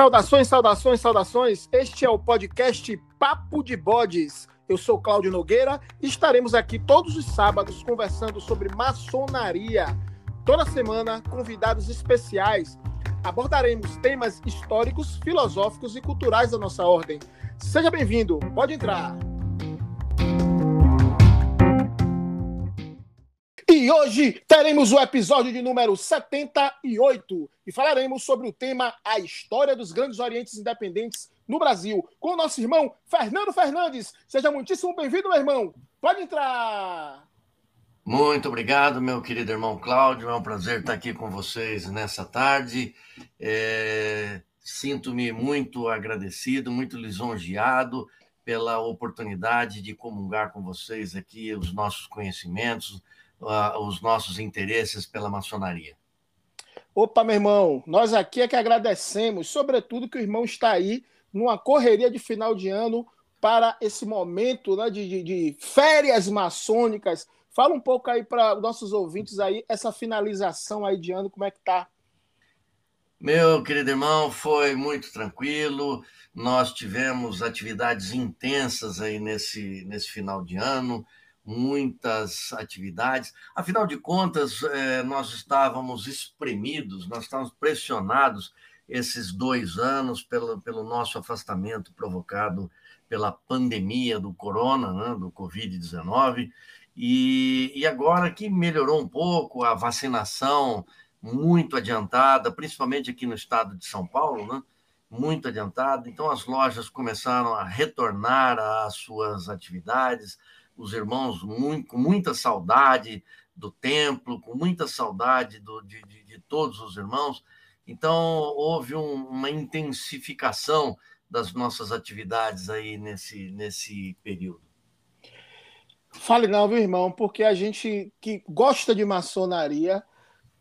Saudações, saudações, saudações. Este é o podcast Papo de Bodes. Eu sou Cláudio Nogueira e estaremos aqui todos os sábados conversando sobre maçonaria. Toda semana, convidados especiais. Abordaremos temas históricos, filosóficos e culturais da nossa ordem. Seja bem-vindo, pode entrar. E hoje teremos o episódio de número 78 e falaremos sobre o tema A História dos Grandes Orientes Independentes no Brasil, com o nosso irmão Fernando Fernandes. Seja muitíssimo bem-vindo, meu irmão. Pode entrar. Muito obrigado, meu querido irmão Cláudio. É um prazer estar aqui com vocês nessa tarde. É... Sinto-me muito agradecido, muito lisonjeado pela oportunidade de comungar com vocês aqui os nossos conhecimentos, uh, os nossos interesses pela maçonaria. Opa, meu irmão, nós aqui é que agradecemos, sobretudo que o irmão está aí numa correria de final de ano para esse momento né, de, de, de férias maçônicas. Fala um pouco aí para os nossos ouvintes aí, essa finalização aí de ano, como é que tá? Meu querido irmão, foi muito tranquilo. Nós tivemos atividades intensas aí nesse, nesse final de ano muitas atividades. Afinal de contas, é, nós estávamos espremidos, nós estávamos pressionados esses dois anos pelo, pelo nosso afastamento provocado pela pandemia do corona, né, do Covid-19, e, e agora que melhorou um pouco a vacinação muito adiantada, principalmente aqui no estado de São Paulo, né? muito adiantada. Então, as lojas começaram a retornar às suas atividades, os irmãos muito, com muita saudade do templo, com muita saudade do, de, de, de todos os irmãos. Então, houve um, uma intensificação das nossas atividades aí nesse, nesse período. Fale não, viu, irmão, porque a gente que gosta de maçonaria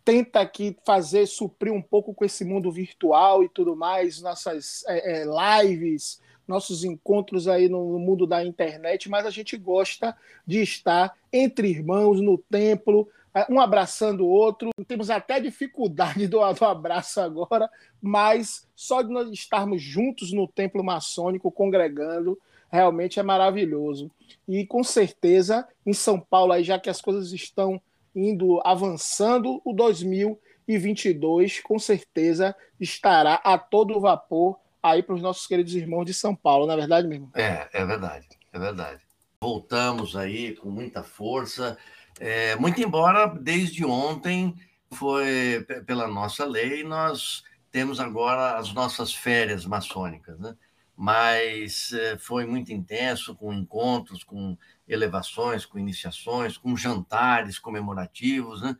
tenta aqui fazer, suprir um pouco com esse mundo virtual e tudo mais, nossas é, é, lives, nossos encontros aí no mundo da internet, mas a gente gosta de estar entre irmãos no templo, um abraçando o outro. Temos até dificuldade do, do abraço agora, mas só de nós estarmos juntos no templo maçônico, congregando, realmente é maravilhoso. E com certeza, em São Paulo, aí, já que as coisas estão indo avançando, o 2022 com certeza estará a todo vapor aí para os nossos queridos irmãos de São Paulo, não é verdade mesmo? É, é verdade, é verdade. Voltamos aí com muita força, é, muito embora desde ontem foi pela nossa lei nós temos agora as nossas férias maçônicas, né? Mas é, foi muito intenso, com encontros, com elevações, com iniciações, com jantares comemorativos, né?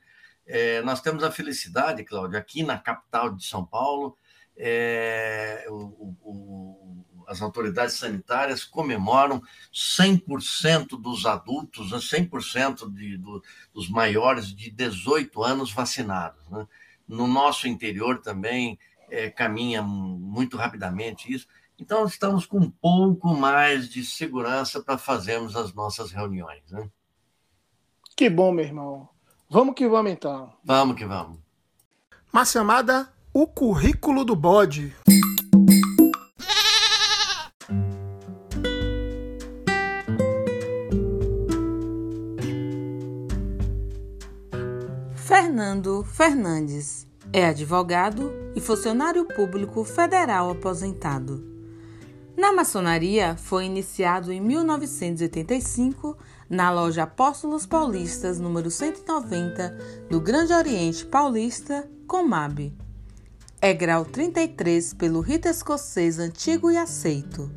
É, nós temos a felicidade, Cláudio, aqui na capital de São Paulo, é, o, o, as autoridades sanitárias comemoram 100% dos adultos, 100% né, de, do, dos maiores de 18 anos vacinados. Né? No nosso interior também é, caminha muito rapidamente isso. Então, estamos com um pouco mais de segurança para fazermos as nossas reuniões. Né? Que bom, meu irmão. Vamos que vamos, então. Vamos que vamos. Uma chamada o currículo do bode. Fernando Fernandes é advogado e funcionário público federal aposentado. Na maçonaria, foi iniciado em 1985 na loja Apóstolos Paulistas, número 190, do Grande Oriente Paulista, Comab é grau 33 pelo rito escocês antigo e aceito.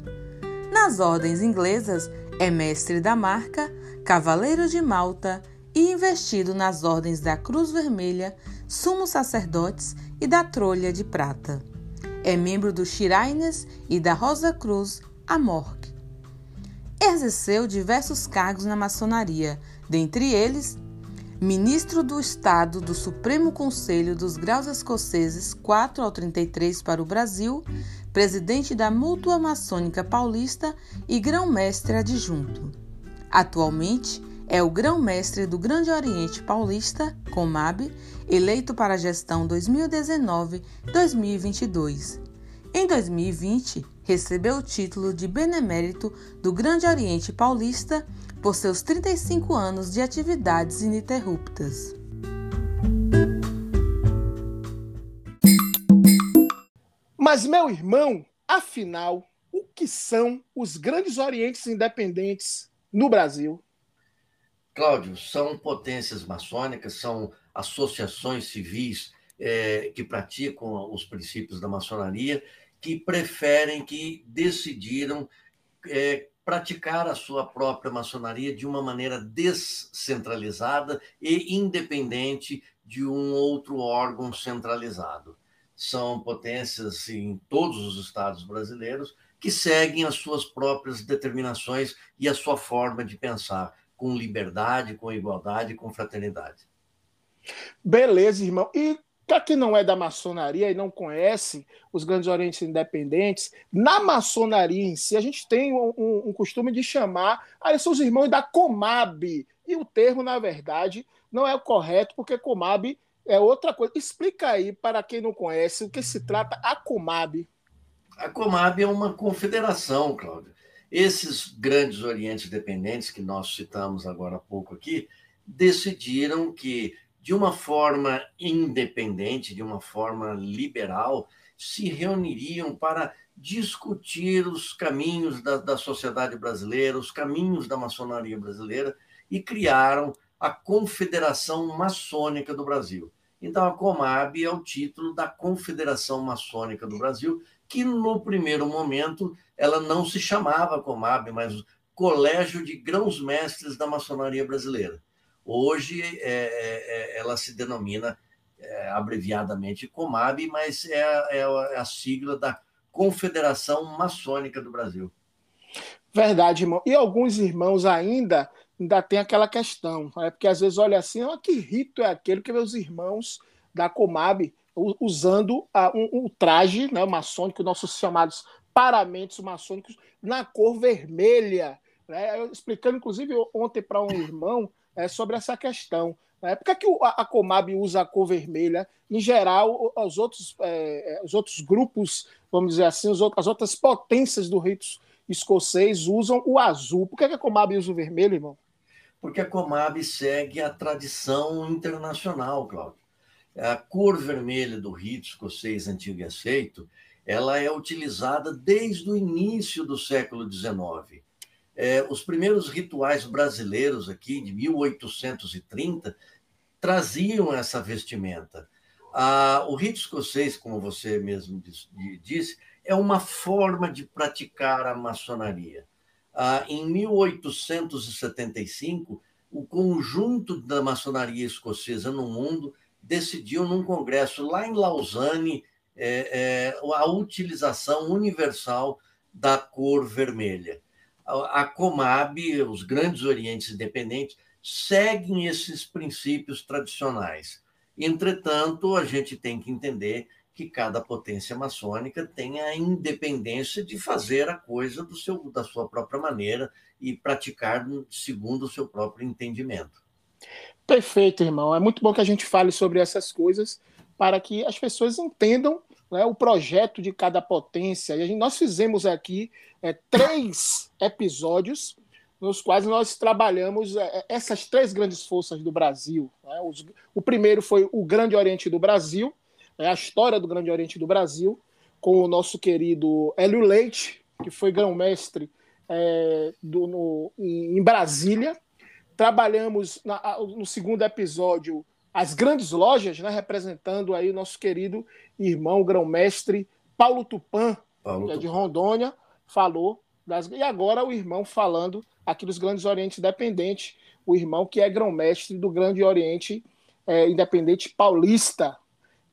Nas ordens inglesas, é mestre da marca, cavaleiro de Malta e investido nas ordens da Cruz Vermelha, Sumos Sacerdotes e da Trolha de Prata. É membro do Shirines e da Rosa Cruz Amorque. Exerceu diversos cargos na maçonaria, dentre eles ministro do Estado do Supremo Conselho dos Graus Escoceses 4 ao 33 para o Brasil, presidente da Mútua Maçônica Paulista e grão-mestre adjunto. Atualmente, é o grão-mestre do Grande Oriente Paulista, Comab, eleito para a gestão 2019-2022. Em 2020, recebeu o título de Benemérito do Grande Oriente Paulista por seus 35 anos de atividades ininterruptas. Mas, meu irmão, afinal, o que são os grandes orientes independentes no Brasil? Cláudio, são potências maçônicas, são associações civis é, que praticam os princípios da maçonaria, que preferem, que decidiram é, praticar a sua própria maçonaria de uma maneira descentralizada e independente de um outro órgão centralizado. São potências em todos os estados brasileiros que seguem as suas próprias determinações e a sua forma de pensar, com liberdade, com igualdade, com fraternidade. Beleza, irmão. E para quem não é da maçonaria e não conhece os grandes orientes independentes, na maçonaria em si, a gente tem um, um, um costume de chamar, ah, são os irmãos da Comab. E o termo, na verdade, não é o correto, porque Comab é outra coisa. Explica aí, para quem não conhece, o que se trata a Comab. A Comab é uma confederação, Cláudio. Esses grandes orientes dependentes que nós citamos agora há pouco aqui, decidiram que de uma forma independente, de uma forma liberal, se reuniriam para discutir os caminhos da, da sociedade brasileira, os caminhos da maçonaria brasileira, e criaram a Confederação Maçônica do Brasil. Então, a Comab é o título da Confederação Maçônica do Brasil, que no primeiro momento ela não se chamava Comab, mas Colégio de Grãos-Mestres da Maçonaria Brasileira. Hoje é, é, é, ela se denomina é, abreviadamente Comab, mas é, é, é, a sigla da Confederação Maçônica do Brasil. Verdade, irmão. E alguns irmãos ainda ainda tem aquela questão, é porque às vezes olha assim, oh, que rito é aquele que meus irmãos da Comab usando a, um, um, traje né, maçônico, nossos chamados paramentos maçônicos, na cor vermelha. Né? Explicando, inclusive, ontem para um irmão, é, sobre essa questão. Né? Por que, é que a, Comab usa a cor vermelha? Em geral, os outros, é, é, os outros grupos, vamos dizer assim, as outras potências do rito escocês usam o azul. Por que, é que a Comab usa o vermelho, irmão? Porque a Comab segue a tradição internacional, Cláudio. A cor vermelha do rito escocês antigo e aceito, ela é utilizada desde o início do século XIX é, os primeiros rituais brasileiros aqui, de 1830, traziam essa vestimenta. Ah, o rito escocês, como você mesmo disse, é uma forma de praticar a maçonaria. Ah, em 1875, o conjunto da maçonaria escocesa no mundo decidiu, num congresso lá em Lausanne, é, é, a utilização universal da cor vermelha a Comab, os grandes orientes independentes, seguem esses princípios tradicionais. Entretanto, a gente tem que entender que cada potência maçônica tem a independência de fazer a coisa do seu, da sua própria maneira e praticar segundo o seu próprio entendimento. Perfeito, irmão. É muito bom que a gente fale sobre essas coisas para que as pessoas entendam né, o projeto de cada potência. E gente, nós fizemos aqui é, três episódios nos quais nós trabalhamos é, é, essas três grandes forças do Brasil. Né? Os, o primeiro foi o Grande Oriente do Brasil, é, a história do Grande Oriente do Brasil, com o nosso querido Hélio Leite, que foi grão-mestre é, no, em Brasília. Trabalhamos na, no segundo episódio as grandes lojas, né, representando aí o nosso querido irmão grão-mestre Paulo Tupã, Paulo que é de Rondônia, falou das, e agora o irmão falando aqui dos Grandes Orientes Independentes, o irmão que é grão-mestre do Grande Oriente é, Independente Paulista.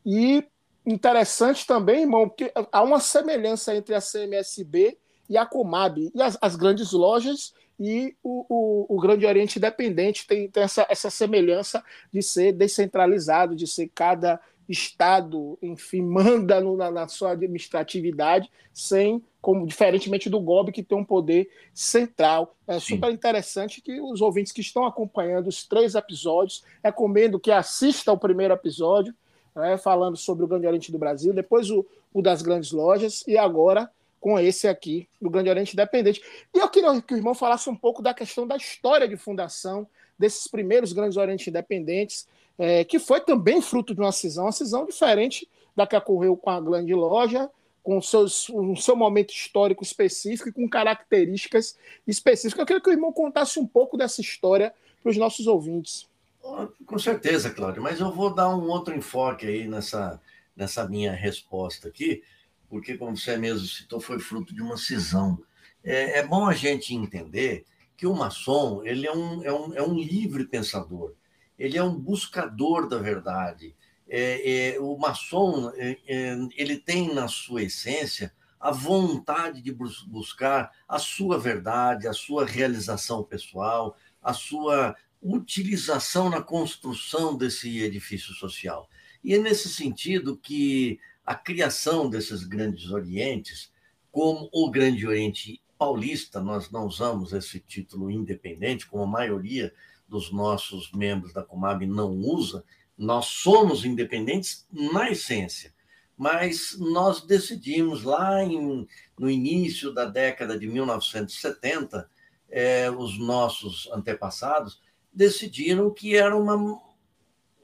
E interessante também, irmão, porque há uma semelhança entre a CMSB e a Comab, e as, as grandes lojas e o, o, o, Grande Oriente Independente tem, tem essa, essa semelhança de ser descentralizado, de ser cada estado, enfim, manda no, na, na, sua administratividade, sem, como diferentemente do GOB, que tem um poder central. É Sim. super interessante que os ouvintes que estão acompanhando os três episódios, recomendo que assista o primeiro episódio, né, falando sobre o Grande Oriente do Brasil, depois o, o das grandes lojas e agora com esse aqui, do Grande Oriente Independente. E eu queria que o irmão falasse um pouco da questão da história de fundação desses primeiros Grandes Orientes Independentes, é, que foi também fruto de uma cisão, uma cisão diferente da que ocorreu com a Grande Loja, com seus, um seu momento histórico específico e com características específicas. Eu queria que o irmão contasse um pouco dessa história para os nossos ouvintes. Com certeza, Cláudio, mas eu vou dar um outro enfoque aí nessa, nessa minha resposta aqui, porque, como você mesmo citou, foi fruto de uma cisão. É, é bom a gente entender que o maçom ele é um, é um, é um livre pensador, ele é um buscador da verdade. É, é, o maçom é, é, ele tem na sua essência a vontade de buscar a sua verdade, a sua realização pessoal, a sua utilização na construção desse edifício social. E é nesse sentido que a criação desses grandes orientes, como o Grande Oriente Paulista, nós não usamos esse título independente, como a maioria dos nossos membros da Comab não usa, nós somos independentes na essência, mas nós decidimos lá em, no início da década de 1970, é, os nossos antepassados decidiram que era uma,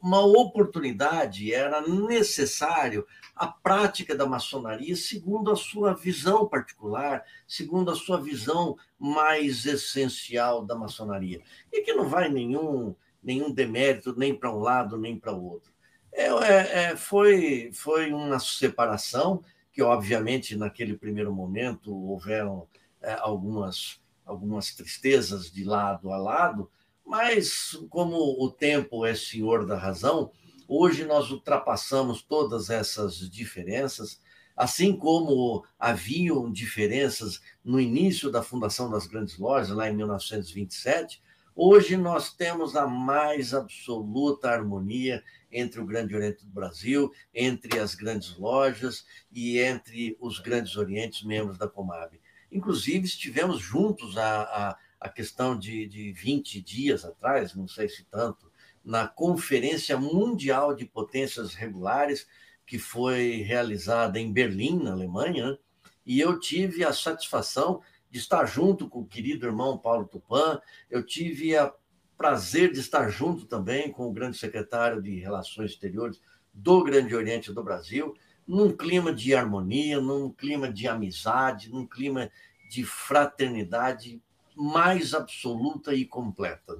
uma oportunidade, era necessário a prática da maçonaria segundo a sua visão particular, segundo a sua visão mais essencial da maçonaria. E que não vai nenhum, nenhum demérito nem para um lado nem para o outro. É, é, é, foi, foi uma separação que, obviamente, naquele primeiro momento houveram é, algumas, algumas tristezas de lado a lado, mas como o tempo é senhor da razão, Hoje nós ultrapassamos todas essas diferenças, assim como haviam diferenças no início da fundação das grandes lojas, lá em 1927. Hoje nós temos a mais absoluta harmonia entre o Grande Oriente do Brasil, entre as grandes lojas e entre os grandes orientes membros da Comab. Inclusive, estivemos juntos a, a, a questão de, de 20 dias atrás, não sei se tanto, na Conferência Mundial de Potências Regulares, que foi realizada em Berlim, na Alemanha, e eu tive a satisfação de estar junto com o querido irmão Paulo Tupan, eu tive o prazer de estar junto também com o grande secretário de Relações Exteriores do Grande Oriente do Brasil, num clima de harmonia, num clima de amizade, num clima de fraternidade mais absoluta e completa.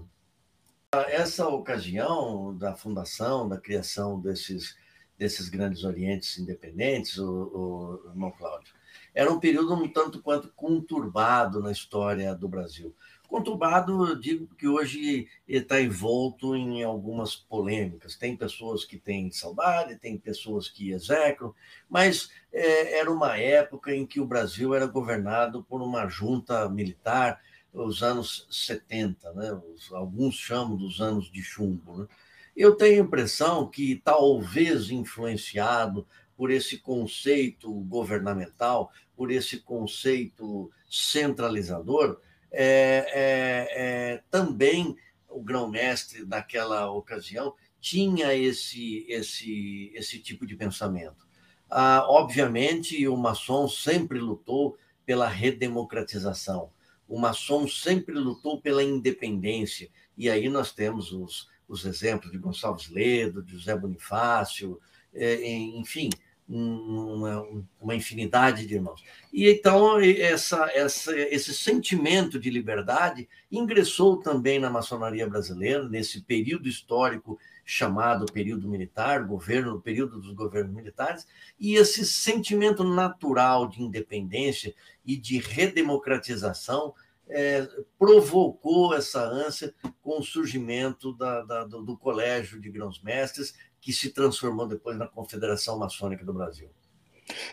Essa ocasião da fundação, da criação desses, desses grandes orientes independentes, o, o irmão Cláudio, era um período um tanto quanto conturbado na história do Brasil. Conturbado, digo que hoje está envolto em algumas polêmicas. Tem pessoas que têm saudade, tem pessoas que execram, mas é, era uma época em que o Brasil era governado por uma junta militar os anos 70, né? alguns chamam dos anos de chumbo. Né? Eu tenho a impressão que, talvez influenciado por esse conceito governamental, por esse conceito centralizador, é, é, é, também o grão-mestre daquela ocasião tinha esse, esse, esse tipo de pensamento. Ah, obviamente, o maçom sempre lutou pela redemocratização o maçom sempre lutou pela independência. E aí nós temos os, os exemplos de Gonçalves Ledo, de José Bonifácio, é, enfim, uma, uma, infinidade de irmãos. E então essa, essa, esse sentimento de liberdade ingressou também na maçonaria brasileira, nesse período histórico chamado período militar, governo, período dos governos militares, e esse sentimento natural de independência e de redemocratização é, provocou essa ânsia com o surgimento da, da, do, do Colégio de Grãos-Mestres, que se transformou depois na Confederação Maçônica do Brasil.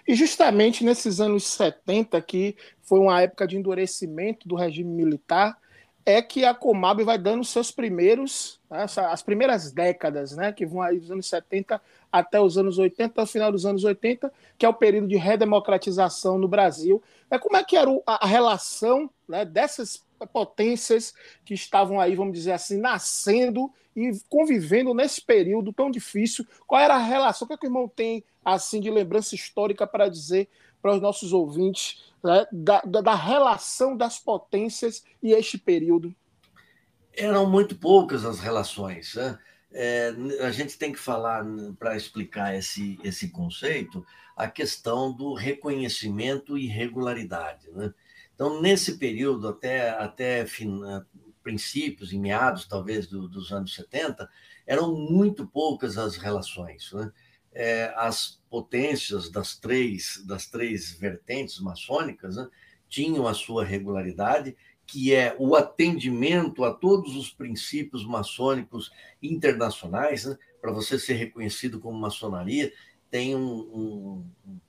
E justamente nesses anos 70, que foi uma época de endurecimento do regime militar, é que a Comab vai dando seus primeiros, né, as primeiras décadas, né, que vão aí dos anos 70 até os anos 80, ao final dos anos 80, que é o período de redemocratização no Brasil. É, como é que era a relação né, dessas potências que estavam aí, vamos dizer assim, nascendo e convivendo nesse período tão difícil. Qual era a relação? O que, é que o irmão tem assim de lembrança histórica para dizer para os nossos ouvintes né, da, da, relação das potências e este período? Eram muito poucas as relações. Né? É, a gente tem que falar, para explicar esse, esse conceito, a questão do reconhecimento e regularidade. Né? Então, nesse período, até, até princípios e meados, talvez, do, dos anos 70, eram muito poucas as relações. Né? É, as potências das três, das três vertentes maçônicas né, tinham a sua regularidade, que é o atendimento a todos os princípios maçônicos internacionais, né, para você ser reconhecido como maçonaria, tem um, um,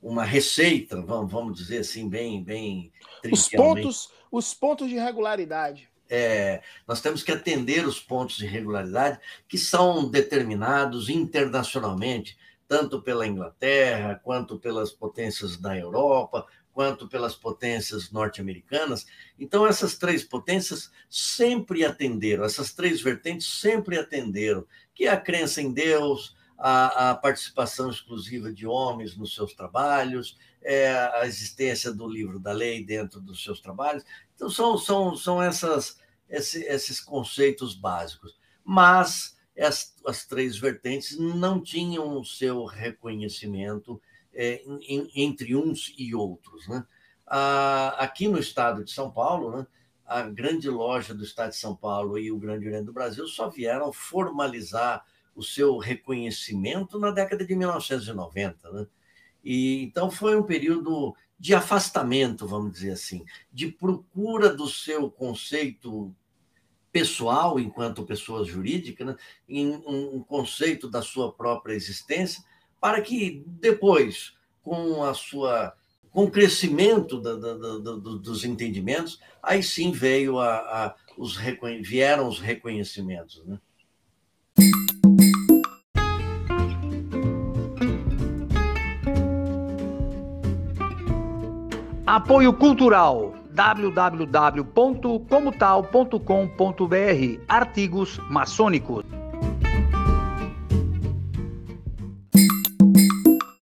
uma receita, vamos, vamos dizer assim, bem, bem os pontos, os pontos de regularidade. É, nós temos que atender os pontos de regularidade que são determinados internacionalmente, tanto pela Inglaterra, quanto pelas potências da Europa, quanto pelas potências norte-americanas. Então, essas três potências sempre atenderam, essas três vertentes sempre atenderam, que é a crença em Deus, a, a participação exclusiva de homens nos seus trabalhos, é, a existência do livro da lei dentro dos seus trabalhos. Então, são, são, são essas, esse, esses conceitos básicos. Mas as, as três vertentes não tinham o seu reconhecimento é, em, entre uns e outros. Né? aqui no estado de São Paulo, né, a grande loja do estado de São Paulo e o Grande Oriente do Brasil só vieram formalizar o seu reconhecimento na década de 1990. Né? E, então, foi um período de afastamento, vamos dizer assim, de procura do seu conceito pessoal, enquanto pessoa jurídica, né? em um conceito da sua própria existência, para que depois, com a sua com o crescimento da, da, da, dos entendimentos, aí sim veio a, a os vieram os reconhecimentos. Né? Apoio Cultural www.comotal.com.br Artigos maçônicos.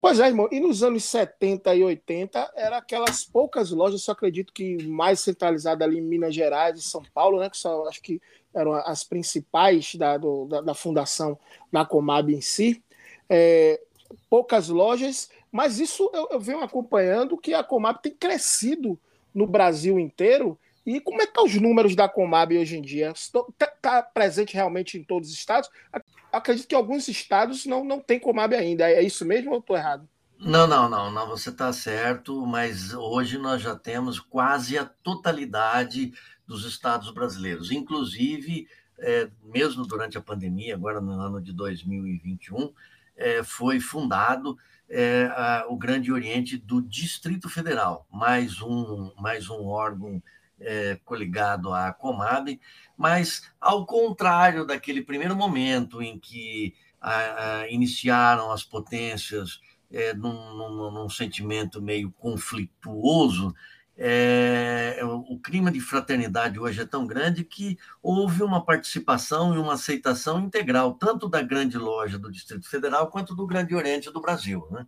Pois é, irmão. E nos anos 70 e 80, eram aquelas poucas lojas, só acredito que mais centralizadas ali em Minas Gerais e São Paulo, né? Que só acho que eram as principais da, do, da, da, fundação na Comab em si. É, poucas lojas mas isso eu, eu venho acompanhando que a Comab tem crescido no Brasil inteiro. E como é que estão tá os números da Comab hoje em dia? Está tá presente realmente em todos os estados? Acredito que alguns estados não, não tem Comab ainda. É isso mesmo ou estou errado? Não, não, não, não, você está certo, mas hoje nós já temos quase a totalidade dos estados brasileiros, inclusive, é, mesmo durante a pandemia, agora no ano de 2021, é, foi fundado é, a, o Grande Oriente do Distrito Federal, mais um, mais um órgão é, coligado à Comab, mas ao contrário daquele primeiro momento em que a, a, iniciaram as potências é, num, num, num, sentimento meio conflituoso, é, o clima de fraternidade hoje é tão grande que houve uma participação e uma aceitação integral, tanto da grande loja do Distrito Federal quanto do Grande Oriente do Brasil. Né?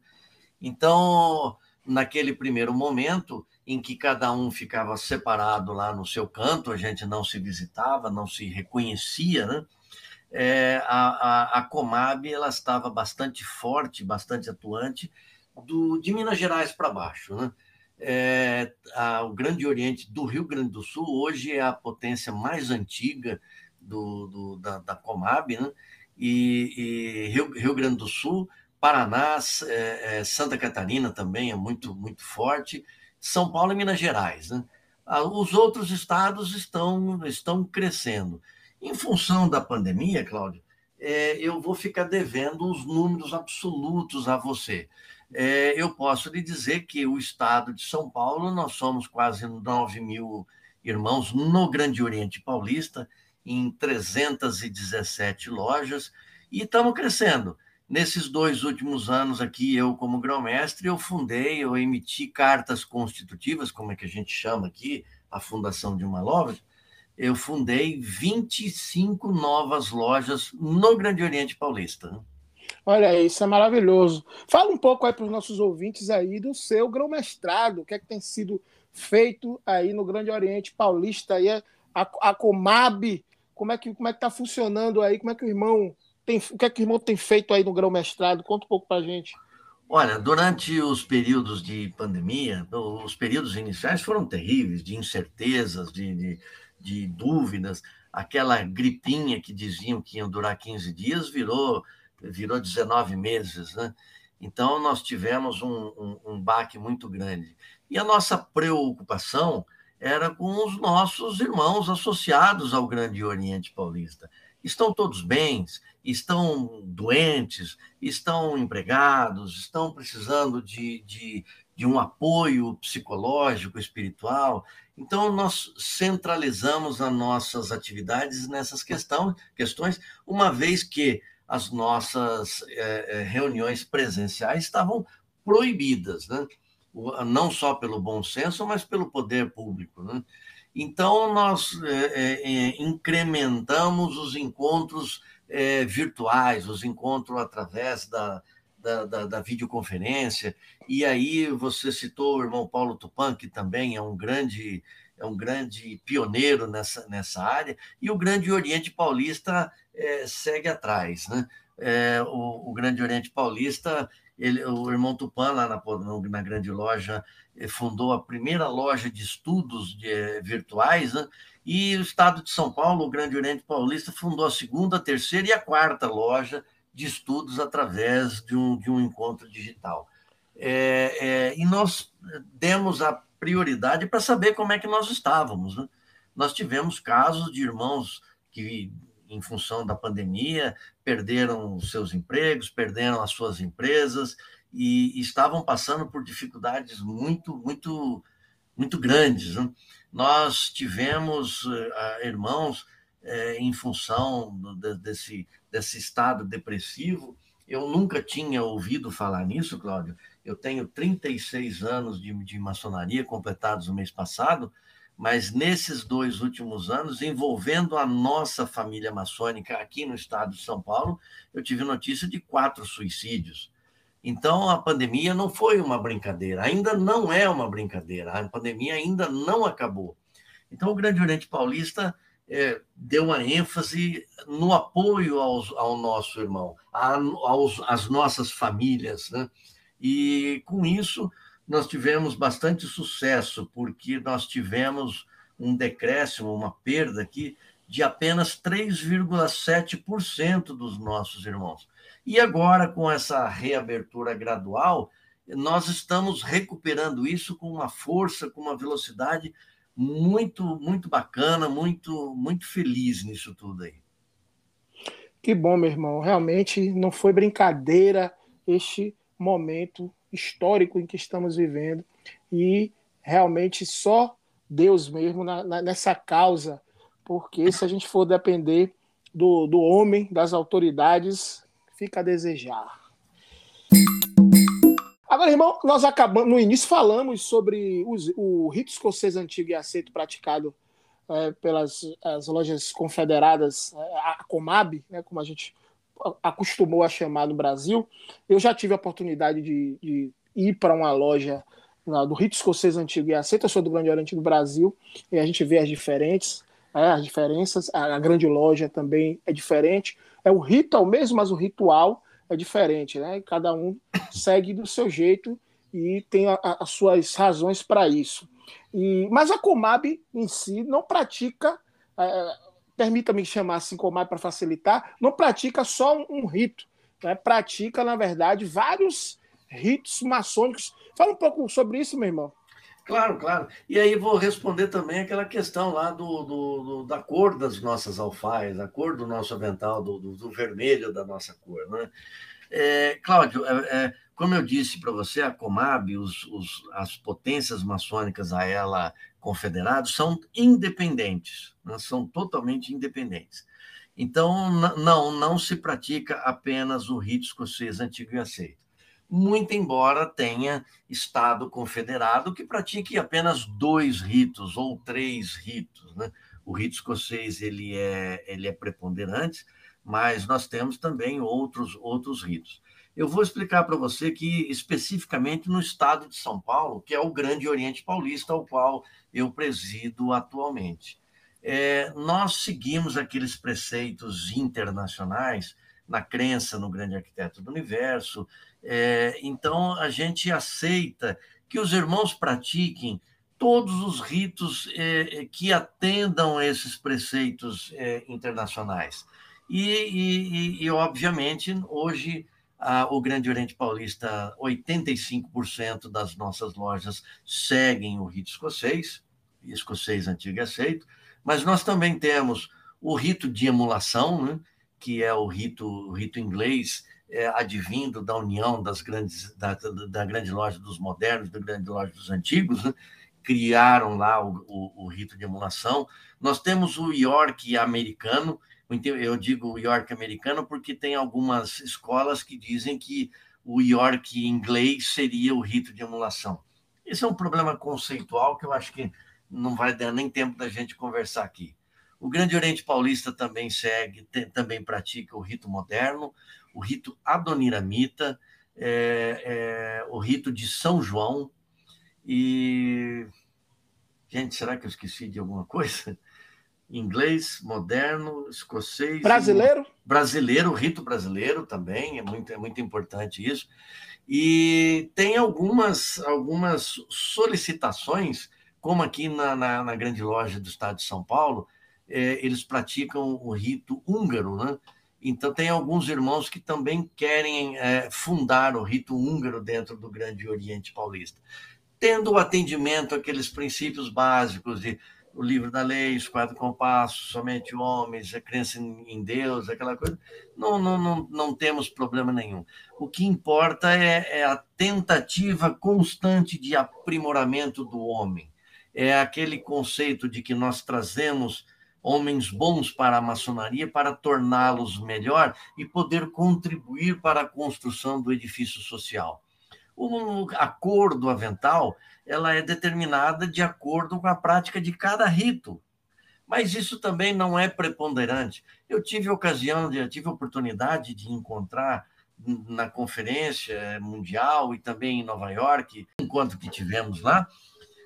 Então, naquele primeiro momento, em que cada um ficava separado lá no seu canto, a gente não se visitava, não se reconhecia, né? É, a, a, a Comab ela estava bastante forte, bastante atuante, do, de Minas Gerais para baixo. Né? É, a, o Grande Oriente do Rio Grande do Sul hoje é a potência mais antiga do, do da, da, Comab, né? e, e Rio, Rio, Grande do Sul, Paraná, é, é, Santa Catarina também é muito, muito forte, São Paulo e Minas Gerais. Né? Os outros estados estão, estão crescendo. Em função da pandemia, Cláudio, é, eu vou ficar devendo os números absolutos a você é, eu posso lhe dizer que o estado de São Paulo, nós somos quase 9 mil irmãos no Grande Oriente Paulista, em 317 lojas, e estamos crescendo. Nesses dois últimos anos aqui, eu como grão-mestre, eu fundei, eu emiti cartas constitutivas, como é que a gente chama aqui, a fundação de uma loja, eu fundei 25 novas lojas no Grande Oriente Paulista. Olha, isso é maravilhoso. Fala um pouco aí para os nossos ouvintes aí do seu grão-mestrado, o que é que tem sido feito aí no Grande Oriente Paulista, aí a, a Comab, como é que como é que está funcionando aí, como é que o irmão tem, o que é que o irmão tem feito aí no grão-mestrado? Conta um pouco para a gente. Olha, durante os períodos de pandemia, os períodos iniciais foram terríveis, de incertezas, de, de, de dúvidas. Aquela gripinha que diziam que ia durar 15 dias virou, virou 19 meses, né? Então, nós tivemos um, um, um baque muito grande. E a nossa preocupação era com os nossos irmãos associados ao Grande Oriente Paulista. Estão todos bem? Estão doentes? Estão empregados? Estão precisando de, de, de um apoio psicológico, espiritual? Então, nós centralizamos as nossas atividades nessas questão, questões, uma vez que as nossas é, reuniões presenciais estavam proibidas, né? não só pelo bom senso, mas pelo poder público. Né? Então, nós é, é, incrementamos os encontros é, virtuais, os encontros através da, da, da, da, videoconferência. E aí você citou o irmão Paulo Tupan, que também é um grande é um grande pioneiro nessa, nessa área, e o Grande Oriente Paulista é, segue atrás. Né? É, o, o Grande Oriente Paulista ele, o irmão Tupan, lá na, na grande loja, eh, fundou a primeira loja de estudos de, eh, virtuais, né? e o Estado de São Paulo, o Grande Oriente Paulista, fundou a segunda, a terceira e a quarta loja de estudos através de um, de um encontro digital. É, é, e nós demos a prioridade para saber como é que nós estávamos. Né? Nós tivemos casos de irmãos que em função da pandemia, perderam seus empregos, perderam as suas empresas e estavam passando por dificuldades muito, muito, muito grandes. Né? Nós tivemos uh, irmãos uh, em função de, desse, desse estado depressivo. Eu nunca tinha ouvido falar nisso, Cláudio. Eu tenho 36 anos de, de maçonaria completados no mês passado mas nesses dois últimos anos, envolvendo a nossa família maçônica aqui no estado de São Paulo, eu tive notícia de quatro suicídios. Então, a pandemia não foi uma brincadeira, ainda não é uma brincadeira, a pandemia ainda não acabou. Então, o Grande Oriente Paulista é, deu uma ênfase no apoio aos, ao nosso irmão, às nossas famílias, né? E com isso, nós tivemos bastante sucesso, porque nós tivemos um decréscimo, uma perda aqui de apenas 3,7% dos nossos irmãos. E agora, com essa reabertura gradual, nós estamos recuperando isso com uma força, com uma velocidade muito, muito bacana, muito, muito feliz nisso tudo aí. Que bom, meu irmão. Realmente não foi brincadeira este momento histórico em que estamos vivendo e realmente só Deus mesmo na, na, nessa causa, porque se a gente for depender do, do homem, das autoridades, fica a desejar. Agora, irmão, nós acabamos, no início falamos sobre os, o rito escocês antigo e aceito praticado é, pelas as lojas confederadas, é, a Comab, né, como a gente acostumou a chamar no Brasil. Eu já tive a oportunidade de, de ir para uma loja do rito escocês antigo e aceita, eu sou do Grande Oriente do Brasil, e a gente vê as diferentes, é, as diferenças, a, grande loja também é diferente. É o rito é o mesmo, mas o ritual é diferente, né? Cada um segue do seu jeito e tem a, a, as suas razões para isso. E, mas a Comab em si não pratica é, permita-me chamar assim como para facilitar, não pratica só um, rito, né? pratica, na verdade, vários ritos maçônicos. Fala um pouco sobre isso, meu irmão. Claro, claro. E aí vou responder também aquela questão lá do, do, do da cor das nossas alfaias, a cor do nosso avental, do, do, do vermelho da nossa cor. Né? É, Cláudio, é, é, como eu disse para você, a Comab, os, os, as potências maçônicas a ela confederados são independentes, né? são totalmente independentes. Então, não, não se pratica apenas o rito escocês antigo e aceito. muito embora tenha Estado confederado que pratique apenas dois ritos ou três ritos. Né? O rito escocês ele é, ele é preponderante, mas nós temos também outros, outros ritos. Eu vou explicar para você que, especificamente no estado de São Paulo, que é o Grande Oriente Paulista, ao qual eu presido atualmente. É, nós seguimos aqueles preceitos internacionais na crença no grande arquiteto do universo, é, então, a gente aceita que os irmãos pratiquem todos os ritos é, é que atendam esses preceitos é, internacionais. E, e, e, obviamente, hoje, a, o Grande Oriente Paulista, 85% das nossas lojas seguem o rito escocês, escocês antigo e aceito, mas nós também temos o rito de emulação, né, que é o rito, o rito inglês, é, advindo da união das grandes, da, da, grande loja dos modernos, da grande loja dos antigos, né? criaram lá o, o, o, rito de emulação. Nós temos o York americano, eu digo York americano porque tem algumas escolas que dizem que o York inglês seria o rito de emulação. Esse é um problema conceitual que eu acho que não vai dar nem tempo da gente conversar aqui. O Grande Oriente Paulista também segue, tem, também pratica o rito moderno, o rito adoniramita, é, é, o rito de São João. E. Gente, será que eu esqueci de alguma coisa? Inglês, moderno, escocês. Brasileiro? Brasileiro, rito brasileiro também, é muito, é muito importante isso. E tem algumas, algumas solicitações, como aqui na, na, na grande loja do estado de São Paulo, é, eles praticam o rito húngaro, né? Então, tem alguns irmãos que também querem é, fundar o rito húngaro dentro do Grande Oriente Paulista, tendo o atendimento àqueles princípios básicos de o livro da lei, os quatro compassos, somente homens, a crença em Deus, aquela coisa, não, não, não, não temos problema nenhum. O que importa é, é a tentativa constante de aprimoramento do homem. É aquele conceito de que nós trazemos homens bons para a maçonaria para torná-los melhor e poder contribuir para a construção do edifício social. O, a cor do avental ela é determinada de acordo com a prática de cada rito. Mas isso também não é preponderante. Eu tive ocasião, de, tive oportunidade de encontrar na conferência mundial e também em Nova York, enquanto que tivemos lá,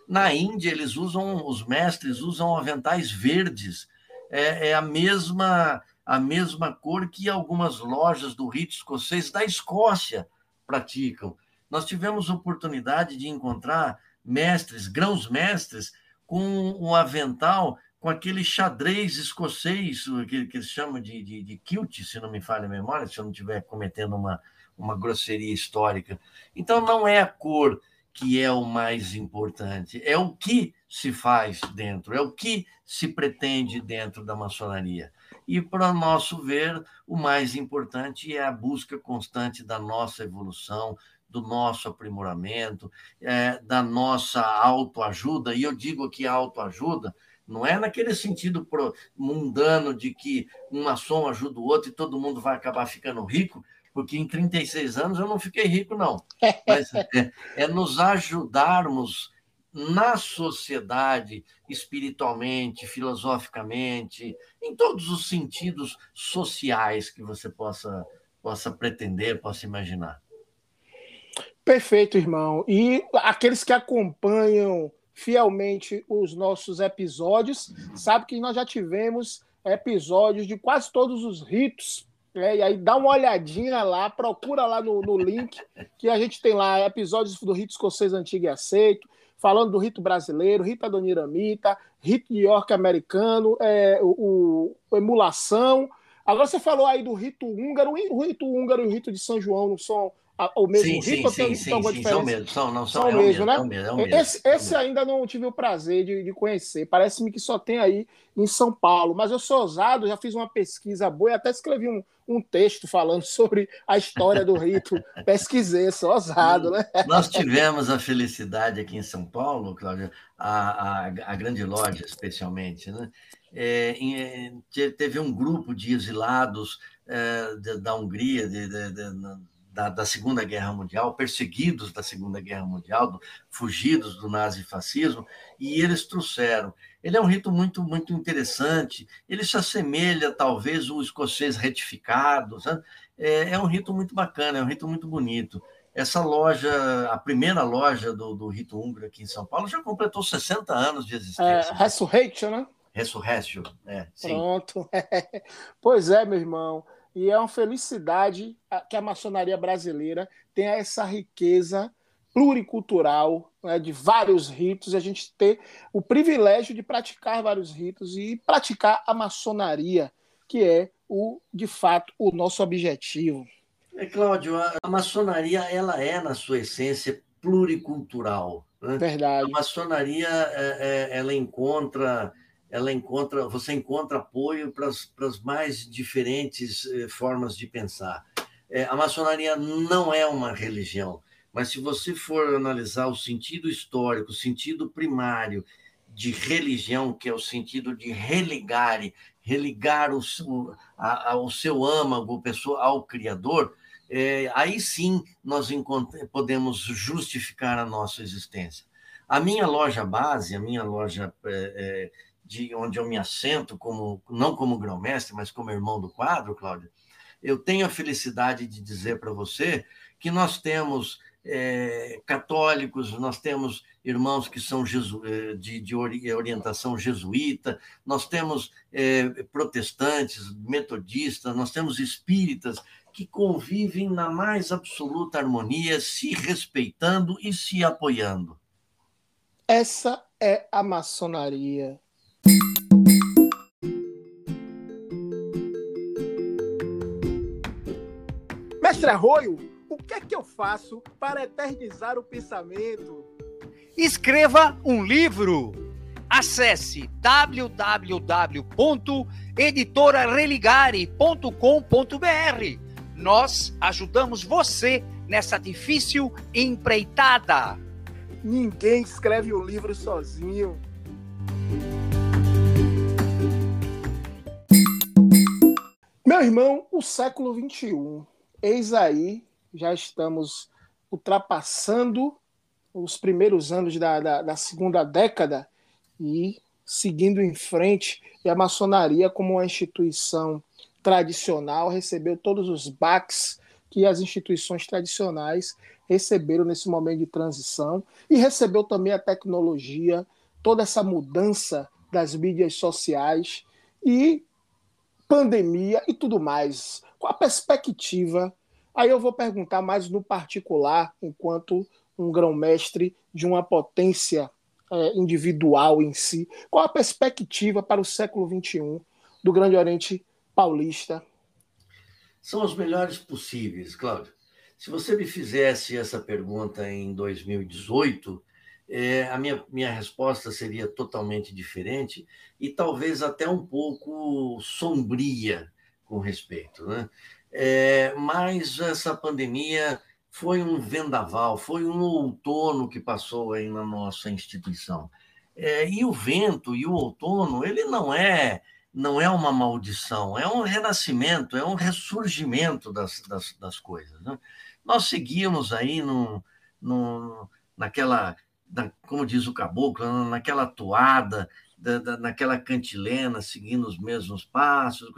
na Índia, eles usam, os mestres usam aventais verdes. É, é, a mesma a mesma cor que algumas lojas do rito escocês da Escócia praticam. Nós tivemos oportunidade de encontrar mestres, grãos mestres, com um avental com aquele xadrez escocês, que, que eles chamam de, de, de kilt, se não me falha a memória, se eu não estiver cometendo uma, uma grosseria histórica. Então, não é a cor, que é o mais importante, é o que se faz dentro, é o que se pretende dentro da maçonaria. E, para nosso ver, o mais importante é a busca constante da nossa evolução, do nosso aprimoramento, é, da nossa autoajuda. E eu digo que autoajuda não é naquele sentido mundano de que um maçom ajuda o outro e todo mundo vai acabar ficando rico, porque em 36 anos eu não fiquei rico, não. Mas é, é nos ajudarmos na sociedade, espiritualmente, filosoficamente, em todos os sentidos sociais que você possa, possa pretender, possa imaginar. Perfeito, irmão. E aqueles que acompanham fielmente os nossos episódios, sabe que nós já tivemos episódios de quase todos os ritos é, e aí dá uma olhadinha lá, procura lá no, no link, que a gente tem lá episódios do rito escocês antigo e aceito, falando do rito brasileiro, rito adoniramita, rito de York americano, é, o, o, emulação. Agora você falou aí do rito húngaro, o rito húngaro e o rito de São João não são o mesmo sim, rito? Sim, sim, sim, sim são mesmo, são, não são, são é mesmo, né? É mesmo, é mesmo, esse, é esse ainda não tive o prazer de, de conhecer. Parece-me que só tem aí em São Paulo. Mas eu sou ousado, já fiz uma pesquisa boa e até escrevi um, um texto falando sobre a história do rito. Pesquisei, sou ousado, né? Nós tivemos a felicidade aqui em São Paulo, Cláudio, a, a, a grande loja especialmente, né? É, em, teve um grupo de exilados é, de, da Hungria, de, de, da, da, Segunda Guerra Mundial, perseguidos da Segunda Guerra Mundial, do, fugidos do nazifascismo, e eles trouxeram. Ele é um rito muito, muito interessante, ele se assemelha, talvez, ao escocês retificado, é, é, um rito muito bacana, é um rito muito bonito. Essa loja, a primeira loja do, do rito húngaro aqui em São Paulo, já completou 60 anos de existência. É, Resurrection, né? Resurrection, é, sim. Pronto. pois é, meu irmão. E é uma felicidade que a maçonaria brasileira tenha essa riqueza pluricultural né, de vários ritos e a gente ter o privilégio de praticar vários ritos e praticar a maçonaria, que é o de fato o nosso objetivo. É, Cláudio, a, a maçonaria ela é na sua essência pluricultural. Né? Verdade. A maçonaria é, é, ela encontra ela encontra, você encontra apoio para as, mais diferentes eh, formas de pensar. É, a maçonaria não é uma religião, mas se você for analisar o sentido histórico, o sentido primário de religião, que é o sentido de religar, religar o, o, a, o seu âmago, pessoa, ao Criador, é, aí sim nós podemos justificar a nossa existência. A minha loja base, a minha loja é, é, de onde eu me assento, como, não como grão-mestre, mas como irmão do quadro, Cláudio, eu tenho a felicidade de dizer para você que nós temos é, católicos, nós temos irmãos que são jesu, é, de, de, orientação jesuíta, nós temos é, protestantes, metodistas, nós temos espíritas que convivem na mais absoluta harmonia, se respeitando e se apoiando. Essa é a maçonaria. Mestre Arroio, o que é que eu faço para eternizar o pensamento? Escreva um livro. Acesse www.editorareligare.com.br. Nós ajudamos você nessa difícil empreitada. Ninguém escreve um livro sozinho. Meu irmão, o século XXI. Eis aí, já estamos ultrapassando os primeiros anos da, da, da segunda década e seguindo em frente. E a maçonaria, como uma instituição tradicional, recebeu todos os baques que as instituições tradicionais receberam nesse momento de transição e recebeu também a tecnologia, toda essa mudança das mídias sociais e pandemia e tudo mais. Qual a perspectiva? Aí eu vou perguntar mais no particular, enquanto um grão-mestre de uma potência é, individual em si. Qual a perspectiva para o século XXI do Grande Oriente Paulista? São os melhores possíveis, Cláudio. Se você me fizesse essa pergunta em 2018, é, a minha, minha resposta seria totalmente diferente e talvez até um pouco sombria com respeito. Né? É, mas essa pandemia foi um vendaval, foi um outono que passou aí na nossa instituição. É, e o vento e o outono, ele não é não é uma maldição, é um renascimento, é um ressurgimento das, das, das coisas. Né? Nós seguimos aí no, no, naquela na, como diz o caboclo, naquela toada, da, da, naquela cantilena, seguindo os mesmos passos.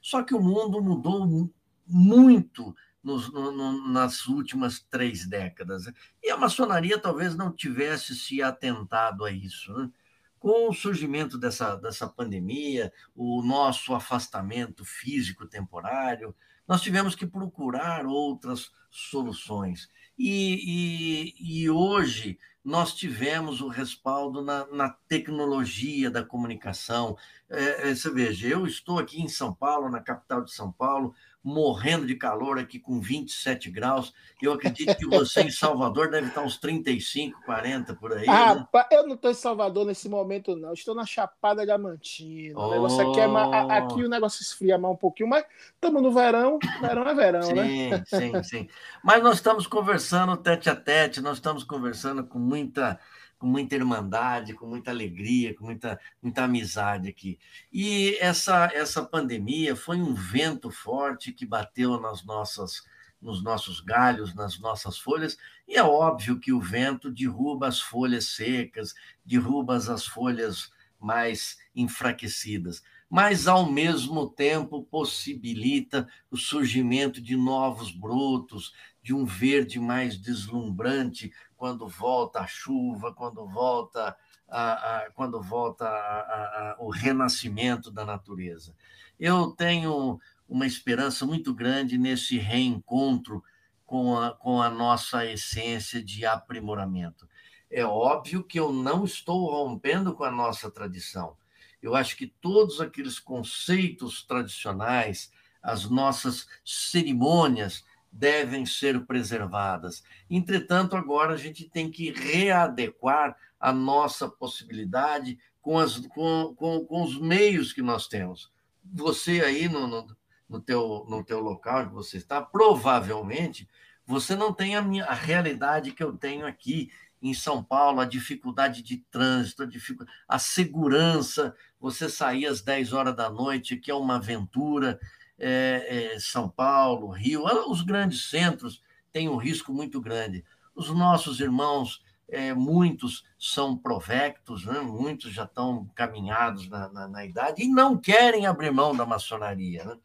Só que o mundo mudou muito nos, no, no, nas últimas três décadas. E a maçonaria talvez não tivesse se atentado a isso. Né? Com o surgimento dessa, dessa pandemia, o nosso afastamento físico temporário, nós tivemos que procurar outras soluções. E, e, e hoje nós tivemos o respaldo na, na tecnologia da comunicação. É, é, você veja, eu estou aqui em São Paulo, na capital de São Paulo, morrendo de calor aqui com 27 graus. Eu acredito que você em Salvador deve estar uns 35, 40 por aí. Ah, né? eu não estou em Salvador nesse momento, não. Estou na Chapada Diamantina. Oh. O negócio aqui, é aqui o negócio esfria mais um pouquinho, mas estamos no verão. Verão é verão, sim, né? Sim, sim, sim. Mas nós estamos conversando tete a tete, nós estamos conversando com muita com muita irmandade, com muita alegria, com muita, muita amizade aqui. E essa, essa pandemia foi um vento forte que bateu nas nossas, nos nossos galhos, nas nossas folhas, e é óbvio que o vento derruba as folhas secas, derruba as folhas mais enfraquecidas, mas ao mesmo tempo possibilita o surgimento de novos brotos, de um verde mais deslumbrante quando volta a chuva, quando volta a, a quando volta a, o renascimento da natureza. Eu tenho uma esperança muito grande nesse reencontro com a, com a nossa essência de aprimoramento. É óbvio que eu não estou rompendo com a nossa tradição. Eu acho que todos aqueles conceitos tradicionais, as nossas cerimônias, devem ser preservadas. Entretanto, agora a gente tem que readequar a nossa possibilidade com, as, com, com, com os meios que nós temos. Você aí no, no, no, teu, no teu local que você está, provavelmente você não tem a, minha, a realidade que eu tenho aqui em São Paulo, a dificuldade de trânsito, a, dificuldade, a segurança, você sair às 10 horas da noite, que é uma aventura, é, é, São Paulo, Rio, os grandes centros têm um risco muito grande. Os nossos irmãos, é, muitos são provectos, né? muitos já estão caminhados na, na, na, idade e não querem abrir mão da maçonaria. Né?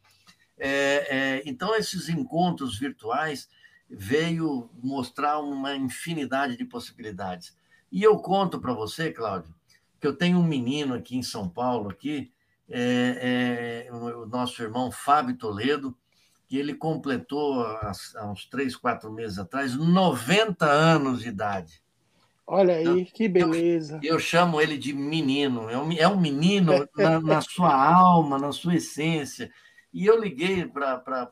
É, é, então, esses encontros virtuais veio mostrar uma infinidade de possibilidades. E eu conto para você, Cláudio, que eu tenho um menino aqui em São Paulo, aqui, é, é, o nosso irmão Fábio Toledo, que ele completou há, há uns três, quatro meses atrás 90 anos de idade. Olha aí, então, que beleza. Eu, eu, chamo ele de menino, é um, é um menino na, na sua alma, na sua essência. E eu liguei para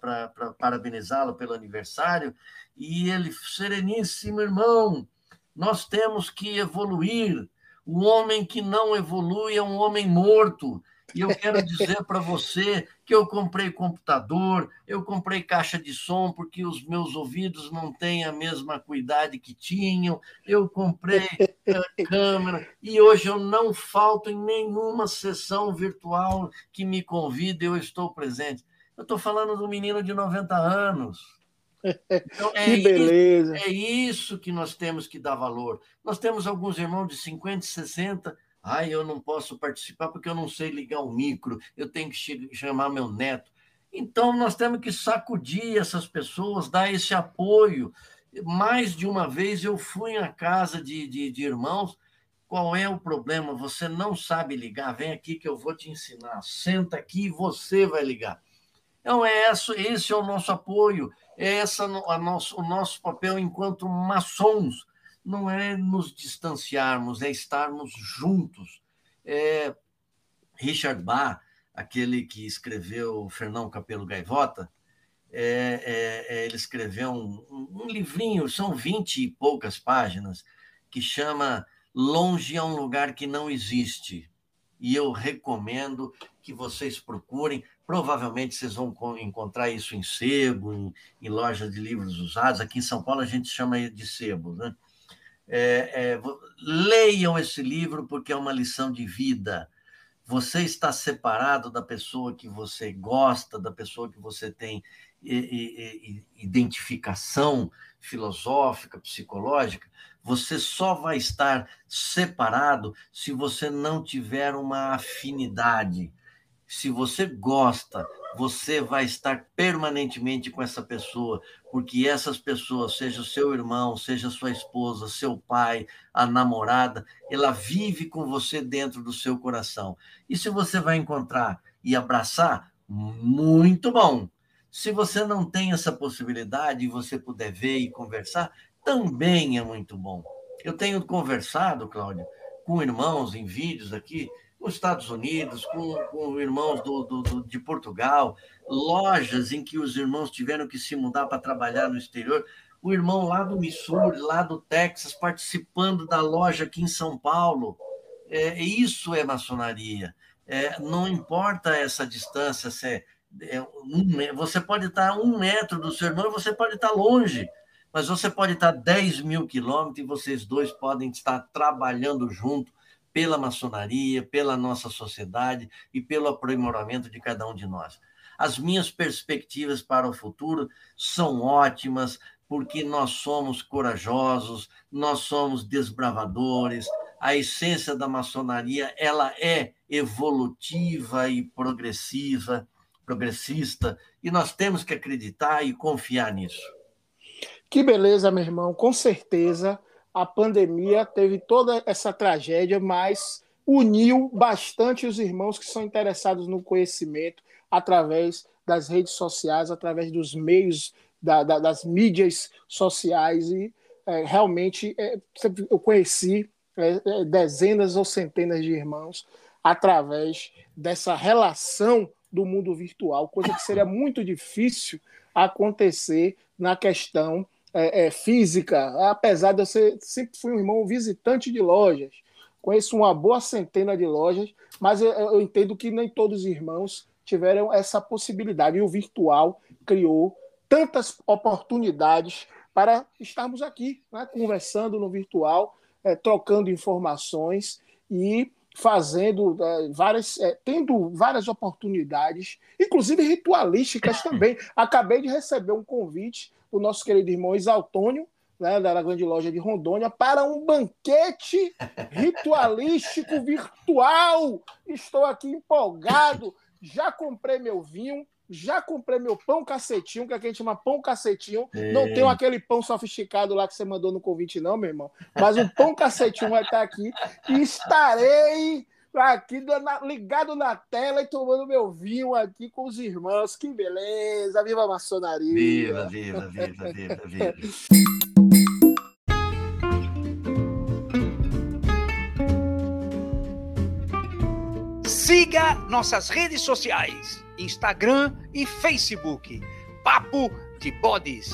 parabenizá-lo pelo aniversário, e ele, sereníssimo irmão, nós temos que evoluir. O homem que não evolui é um homem morto. E eu quero dizer para você que eu comprei computador, eu comprei caixa de som porque os meus ouvidos não têm a mesma cuidade que tinham, eu comprei eh, câmera e hoje eu não falto em nenhuma sessão virtual que me convida, eu estou presente. Eu estou falando do menino de 90 anos. Então, é que beleza. Isso, é isso que nós temos que dar valor. Nós temos alguns irmãos de 50, 60 Ai, eu não posso participar porque eu não sei ligar o micro, eu tenho que chamar meu neto. Então, nós temos que sacudir essas pessoas, dar esse apoio. Mais de uma vez eu fui à casa de, de, de irmãos. Qual é o problema? Você não sabe ligar? Vem aqui que eu vou te ensinar. Senta aqui e você vai ligar. Então, é isso, esse é o nosso apoio, é essa a nosso, o nosso papel enquanto maçons não é nos distanciarmos, é estarmos juntos. É, Richard Bach, aquele que escreveu Fernão Capelo Gaivota, é, é, é, ele escreveu um, um, livrinho, são vinte e poucas páginas, que chama Longe é um lugar que não existe. E eu recomendo que vocês procurem. Provavelmente vocês vão encontrar isso em sebo, em, em lojas de livros usados. Aqui em São Paulo a gente chama de sebo, né? É, é, leiam esse livro porque é uma lição de vida. Você está separado da pessoa que você gosta, da pessoa que você tem identificação filosófica, psicológica. Você só vai estar separado se você não tiver uma afinidade. Se você gosta, você vai estar permanentemente com essa pessoa, porque essas pessoas, seja seu irmão, seja sua esposa, seu pai, a namorada, ela vive com você dentro do seu coração. E se você vai encontrar e abraçar, muito bom. Se você não tem essa possibilidade e você puder ver e conversar, também é muito bom. Eu tenho conversado, Cláudia, com irmãos em vídeos aqui, com os Estados Unidos, com, com irmãos do, do, do, de Portugal, lojas em que os irmãos tiveram que se mudar para trabalhar no exterior. O irmão lá do Missouri, lá do Texas, participando da loja aqui em São Paulo. É, isso é maçonaria. É, não importa essa distância, se é, é um, você pode estar a um metro do seu irmão, você pode estar longe, mas você pode estar 10 mil quilômetros e vocês dois podem estar trabalhando junto pela maçonaria, pela nossa sociedade e pelo aprimoramento de cada um de nós. As minhas perspectivas para o futuro são ótimas, porque nós somos corajosos, nós somos desbravadores. A essência da maçonaria, ela é evolutiva e progressiva, progressista, e nós temos que acreditar e confiar nisso. Que beleza, meu irmão. Com certeza a pandemia teve toda essa tragédia, mas uniu bastante os irmãos que são interessados no conhecimento através das redes sociais, através dos meios da, da, das mídias sociais e é, realmente é, eu conheci é, é, dezenas ou centenas de irmãos através dessa relação do mundo virtual, coisa que seria muito difícil acontecer na questão é, é, física, apesar de eu ser, sempre fui um irmão visitante de lojas, conheço uma boa centena de lojas, mas eu, eu entendo que nem todos os irmãos tiveram essa possibilidade, e o virtual criou tantas oportunidades para estarmos aqui, né, conversando no virtual, é, trocando informações e fazendo é, várias, é, tendo várias oportunidades, inclusive ritualísticas também. Acabei de receber um convite do nosso querido irmão Isaltônio, né, da grande loja de Rondônia, para um banquete ritualístico virtual. Estou aqui empolgado, já comprei meu vinho, já comprei meu pão cacetinho, que aqui a gente chama pão cacetinho. Não tenho aquele pão sofisticado lá que você mandou no convite, não, meu irmão. Mas o pão cacetinho vai estar aqui. E estarei aqui ligado na tela e tomando meu vinho aqui com os irmãos. Que beleza! Viva a maçonaria! Viva, viva, viva, viva, viva! Siga nossas redes sociais Instagram e Facebook. Papo de Bodes.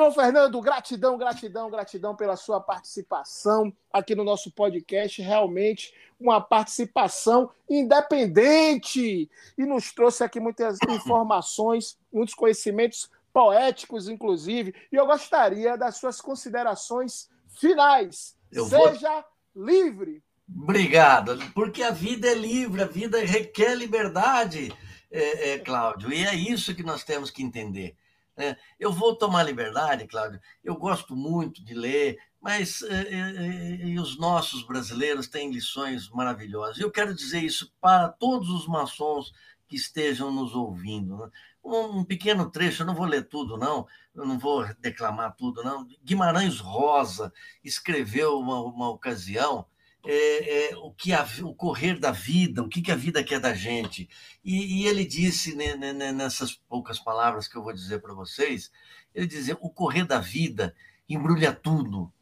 Irmão Fernando, gratidão, gratidão, gratidão pela sua participação aqui no nosso podcast. Realmente uma participação independente e nos trouxe aqui muitas informações, muitos conhecimentos poéticos, inclusive. E eu gostaria das suas considerações finais. Eu Seja vou... livre. Obrigado, porque a vida é livre, a vida requer liberdade, é, é, Cláudio, e é isso que nós temos que entender. Né? Eu vou tomar liberdade, Cláudio, eu gosto muito de ler, mas é, é, é os nossos brasileiros têm lições maravilhosas. Eu quero dizer isso para todos os maçons que estejam nos ouvindo. Né? Um, um pequeno trecho, eu não vou ler tudo, não, eu não vou declamar tudo, não. Guimarães Rosa escreveu uma, uma ocasião é, é, o que a, o correr da vida, o que, que a vida quer da gente. E, e ele disse né, né, né nessas poucas palavras que eu vou dizer para vocês, ele dizia: o correr da vida embrulha tudo.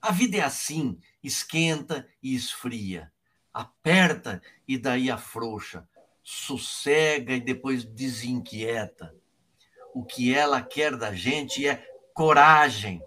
A vida é assim, esquenta e esfria, aperta e daí afrouxa, sossega e depois desinquieta. O que ela quer da gente é coragem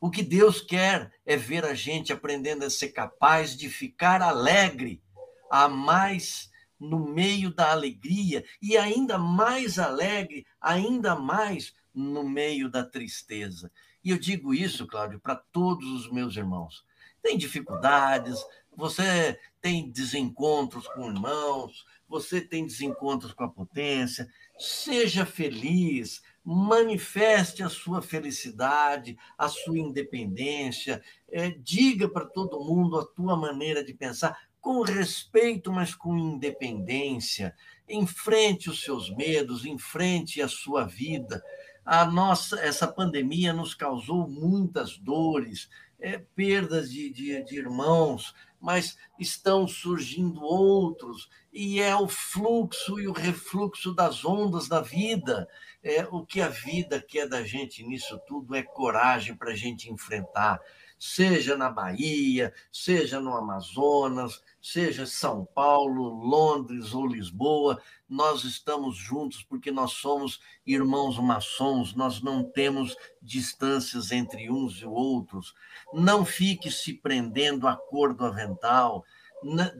o que Deus quer é ver a gente aprendendo a ser capaz de ficar alegre, a mais no meio da alegria e ainda mais alegre, ainda mais no meio da tristeza. E eu digo isso, Cláudio, para todos os meus irmãos. Tem dificuldades, você tem desencontros com irmãos, você tem desencontros com a potência. Seja feliz, manifeste a sua felicidade, a sua independência, é, diga para todo mundo a tua maneira de pensar, com respeito, mas com independência. Enfrente os seus medos, enfrente a sua vida. A nossa, essa pandemia nos causou muitas dores, é, perdas de, de, de irmãos, mas estão surgindo outros, e é o fluxo e o refluxo das ondas da vida. É, o que a vida quer da gente nisso tudo é coragem para a gente enfrentar, seja na Bahia, seja no Amazonas, seja São Paulo, Londres ou Lisboa, nós estamos juntos porque nós somos irmãos maçons, nós não temos distâncias entre uns e outros. Não fique se prendendo à cor do avental,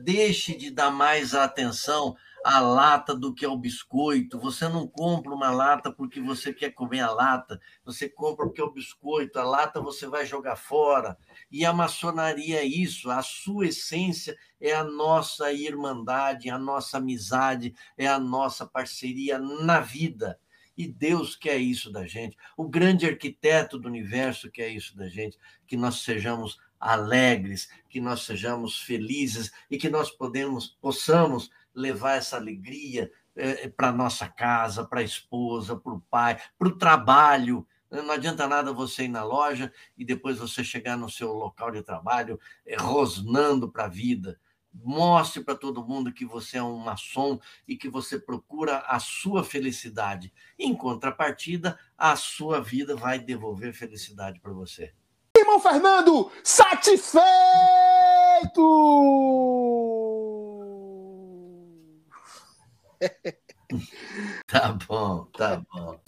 deixe de dar mais atenção à lata do que ao biscoito. Você não compra uma lata porque você quer comer a lata, você compra porque é o biscoito, a lata você vai jogar fora. E a maçonaria é isso, a sua essência é a nossa irmandade, a nossa amizade, é a nossa parceria na vida. E Deus quer isso da gente. O grande arquiteto do universo quer isso da gente, que nós sejamos alegres, que nós sejamos felizes e que nós podemos, possamos levar essa alegria é, para nossa casa, para a esposa, para o pai, para o trabalho. Não adianta nada você ir na loja e depois você chegar no seu local de trabalho é, rosnando para a vida. Mostre para todo mundo que você é um maçom e que você procura a sua felicidade. Em contrapartida, a sua vida vai devolver felicidade para você. Irmão Fernando, satisfeito! tá bom, tá bom.